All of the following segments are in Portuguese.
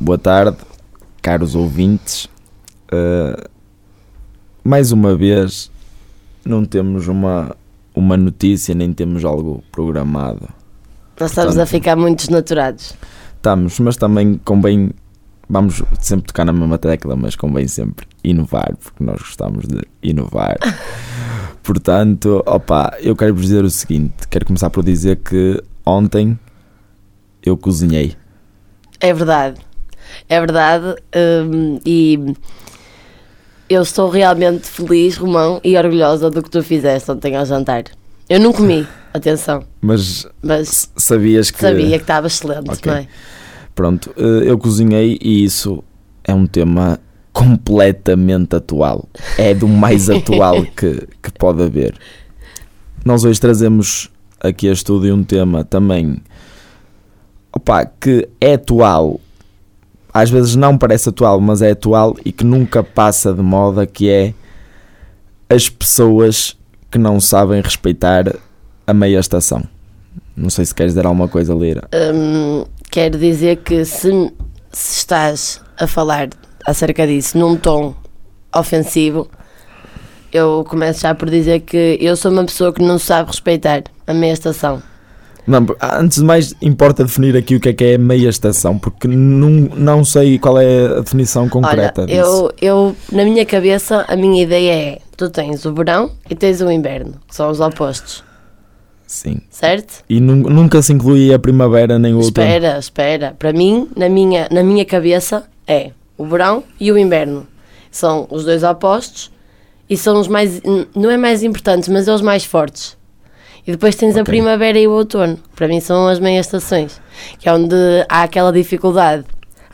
boa tarde, caros ouvintes. Uh, mais uma vez, não temos uma, uma notícia, nem temos algo programado. Nós estamos Portanto- a ficar muito desnaturados. Estamos, mas também convém. Vamos sempre tocar na mesma tecla, mas convém sempre inovar, porque nós gostamos de inovar. Portanto, opa, eu quero vos dizer o seguinte: quero começar por dizer que ontem eu cozinhei. É verdade. É verdade. hum, e eu estou realmente feliz, Romão, e orgulhosa do que tu fizeste ontem ao jantar. Eu não comi, atenção, Mas mas sabias que. sabia que estava excelente, Ok. não é? Pronto, eh, eu cozinhei e isso é um tema completamente atual. É do mais atual que, que pode haver. Nós hoje trazemos aqui a estúdio um tema também opa, que é atual. Às vezes não parece atual, mas é atual e que nunca passa de moda, que é as pessoas que não sabem respeitar a meia estação. Não sei se queres dizer alguma coisa, Lira. Hum, quero dizer que se, se estás a falar acerca disso num tom ofensivo, eu começo já por dizer que eu sou uma pessoa que não sabe respeitar a meia estação. Não, antes de mais, importa definir aqui o que é que é meia estação, porque não, não sei qual é a definição Olha, concreta disso. eu, eu, na minha cabeça, a minha ideia é: tu tens o verão e tens o inverno, que são os opostos, Sim. certo? E nun- nunca se inclui a primavera nem o outono. Espera, espera. Para mim, na minha, na minha cabeça, é o verão e o inverno. São os dois opostos e são os mais. Não é mais importantes, mas é os mais fortes. E depois tens a Ok. primavera e o outono. Para mim são as meias estações. Que é onde há aquela dificuldade.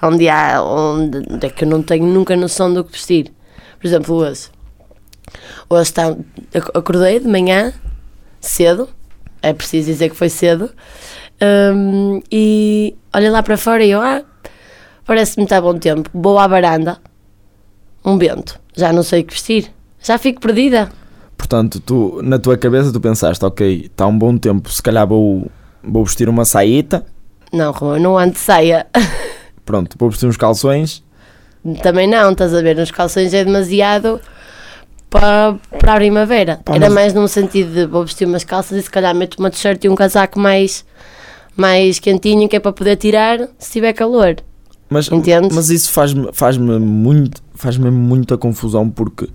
Onde há. Onde, é que eu não tenho nunca noção do que vestir. Por exemplo, hoje. Hoje está, ac- acordei de manhã, cedo. É preciso dizer que foi cedo. Hum, e olha lá para fora e eu, ah, parece-me estar bom tempo. Vou à varanda, um vento, já não sei o que vestir, já fico perdida. Portanto, tu, na tua cabeça, tu pensaste, ok, está um bom tempo, se calhar vou, vou vestir uma saíta, Não, Romão, não ando de saia. pronto, vou vestir uns calções, Também não, estás a ver, nos calções é demasiado para, para a primavera. Pá, Era mas- mais num sentido de vou vestir umas calças e se calhar meto uma t-shirt e um casaco mais, mais quentinho que é para poder tirar se tiver calor. mas, Entendes? mas isso faz-me faz muito, faz-me muita confusão porque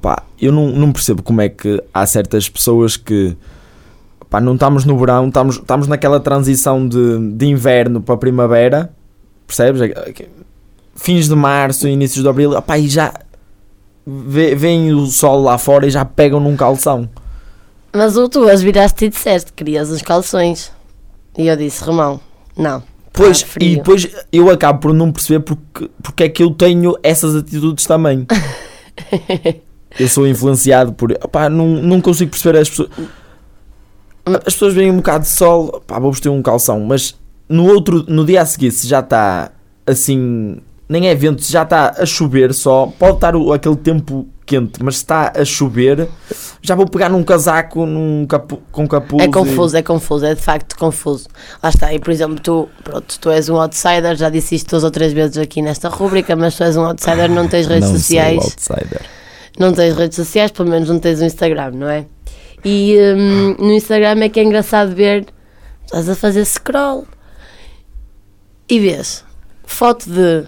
opá, eu não, não percebo como é que há certas pessoas que opá, não estamos no verão, estamos, estamos naquela transição de, de inverno para primavera, percebes? Fins de março, inícios de abril, opá, e já vem o sol lá fora e já pegam num calção. Mas o tu as viraste e disseste que querias os calções. E eu disse, Romão, não. Pois, tá frio. e depois eu acabo por não perceber porque, porque é que eu tenho essas atitudes também. eu sou influenciado por. Opá, não, não consigo perceber as pessoas. As pessoas veem um bocado de sol, opá, vou vestir um calção, mas no outro, no dia a seguir, se já está assim, nem é vento, se já está a chover só, pode estar o- aquele tempo quente, mas se está a chover, já vou pegar num casaco num capu, com capuz. É e- confuso, é confuso, é de facto confuso. Lá está, e por exemplo, tu, pronto, tu és um outsider, já disse isto duas ou três vezes aqui nesta rúbrica, mas tu és um outsider, não tens redes não sociais, Sou outsider. Não tens redes sociais, pelo menos não tens um Instagram, não é? E hum, no Instagram é que é engraçado ver, estás a fazer scroll e vês foto de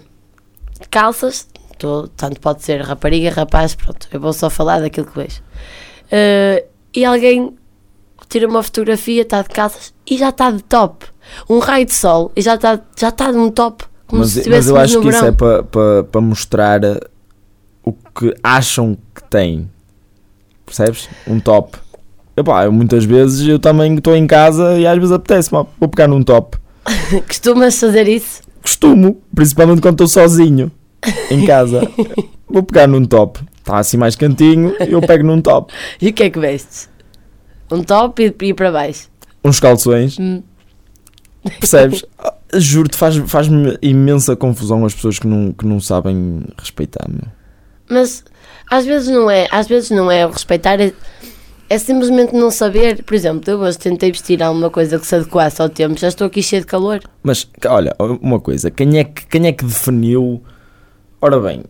calças, tu- tanto pode ser rapariga, rapaz, pronto, eu vou só falar daquilo que vejo. Eh, e alguém tira uma fotografia, está de calças e já está de top. Um raio de sol e já está já está num top. Como Mas, se mas eu acho que isso verão. é para pa, pa mostrar uh, o que acham que têm. Percebes? Um top. Epá, eu muitas vezes eu também estou em casa e às vezes apetece-me, vou pegar num top. Costumas fazer isso? Costumo, principalmente quando estou sozinho em casa. vou pegar num top. Está assim mais cantinho, eu pego num top. E o que é que vestes? Um top e, e para baixo. Uns calções, Hum. percebes? Ah, Juro-te, faz- faz-me imensa confusão as pessoas que não, que não sabem respeitar-me. Mas às vezes não é, às vezes não é o respeitar, é, É simplesmente não saber. Por exemplo, eu hoje tentei vestir alguma coisa que se adequasse ao tempo, já estou aqui cheio de calor. Mas, olha, uma coisa, quem é que, quem é que definiu? Ora bem,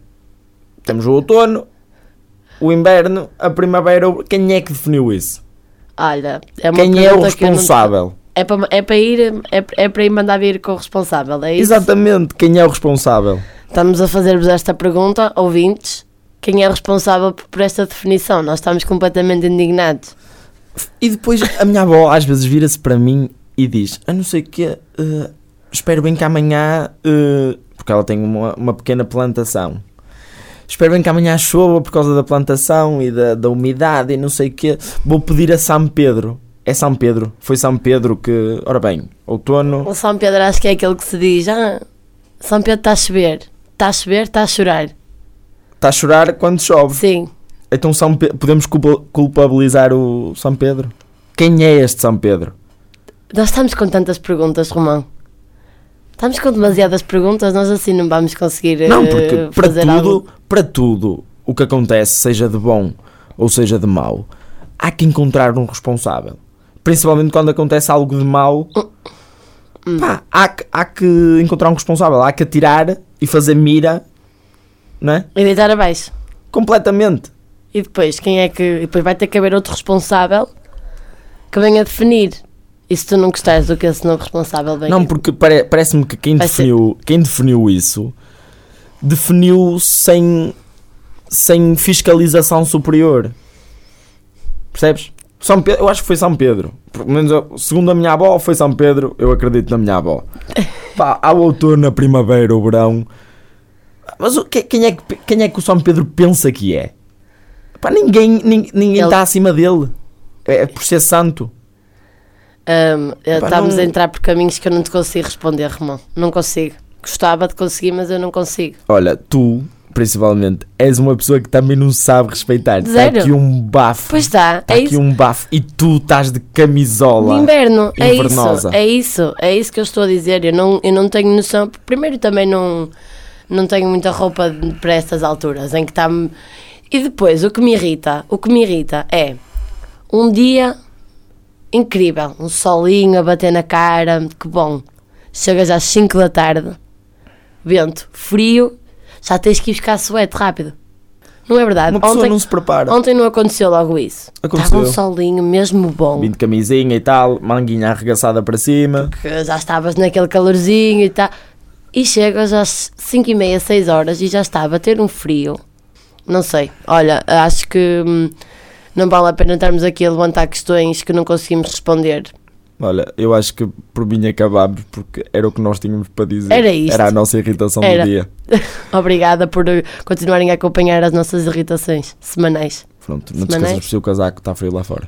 temos o outono, o inverno, a primavera, quem é que definiu isso? Olha, é uma Quem é o responsável? É para, é para ir, é, é para ir mandar vir com o responsável, é isso? Exatamente, quem é o responsável? Estamos a fazer-vos esta pergunta, ouvintes. Quem é responsável por esta definição? Nós estamos completamente indignados. E depois a minha avó às vezes vira-se para mim e diz: A não sei o que, espero bem que amanhã, eh, porque ela tem uma, uma pequena plantação. Espero bem que amanhã chova por causa da plantação e da, da umidade e não sei o que. Vou pedir a São Pedro. É São Pedro. Foi São Pedro que, ora bem, outono. O São Pedro acho que é aquele que se diz: Ah, São Pedro está a chover. Está a chover, está a chorar. Está a chorar quando chove. Sim. Então São Pe- podemos culpa- culpabilizar o São Pedro? Quem é este São Pedro? Nós estamos com tantas perguntas, Romão. Estamos com demasiadas perguntas, nós assim não vamos conseguir Não, eh, porque para fazer tudo, algo. para tudo o que acontece, seja de bom ou seja de mau, há que encontrar um responsável. Principalmente quando acontece algo de mau, Hum. pá, há, há que encontrar um responsável, há que atirar e fazer mira, não é? E deitar abaixo. Completamente. E depois, quem é que. e depois vai ter que haver outro responsável que venha definir. E se tu não gostares do que esse novo responsável vem Não, porque pare- parece-me que quem Vai ser- definiu, quem definiu isso definiu sem, sem fiscalização superior. Percebes? São Pe- eu acho que foi São Pedro. Pelo menos eu- segundo a minha avó, foi São Pedro. Eu acredito na minha avó. Pá, há o outono, a primavera, o verão. Mas o- que- quem, é que, quem é que o São Pedro pensa que é? Pá, ninguém ninguém ninguém Ele- está acima dele. É, é por ser santo. Pá, estamos não- a entrar por caminhos que eu não te consigo responder, Romão. Não consigo. Gostava de conseguir, mas eu não consigo. Olha, tu, principalmente, és uma pessoa que também não sabe respeitar. Está aqui um bafo. Pois está, Está é aqui isso. um bafo e tu estás de De camisola. inverno, é isso, é isso, é isso que eu estou a dizer. Eu não, eu não tenho noção. Primeiro, também não, não tenho muita roupa para estas alturas em que está. E depois, o que me irrita, o que me irrita é um dia incrível, um solinho a bater na cara, que bom. Chegas às 5 da tarde, vento, frio, já tens que ir buscar suete rápido. Não é verdade? Uma pessoa Ontem, não se prepara. ontem não aconteceu logo isso. Aconteceu. Estava um solinho mesmo bom. Vim de camisinha e tal, manguinha arregaçada para cima. que já estavas naquele calorzinho e tal. E chegas às 5 e meia, 6 horas e já está a bater um frio. Não sei. Olha, acho que hum, não vale a pena estarmos aqui a levantar questões que não conseguimos responder. Olha, eu acho que por mim acabámos porque era o que nós tínhamos para dizer. Era isto. Era a nossa irritação Era. do dia. Obrigada por eh, continuarem a acompanhar as nossas irritações semanais. Pronto, não te Semanais. esqueças de vestir o casaco, está frio lá fora.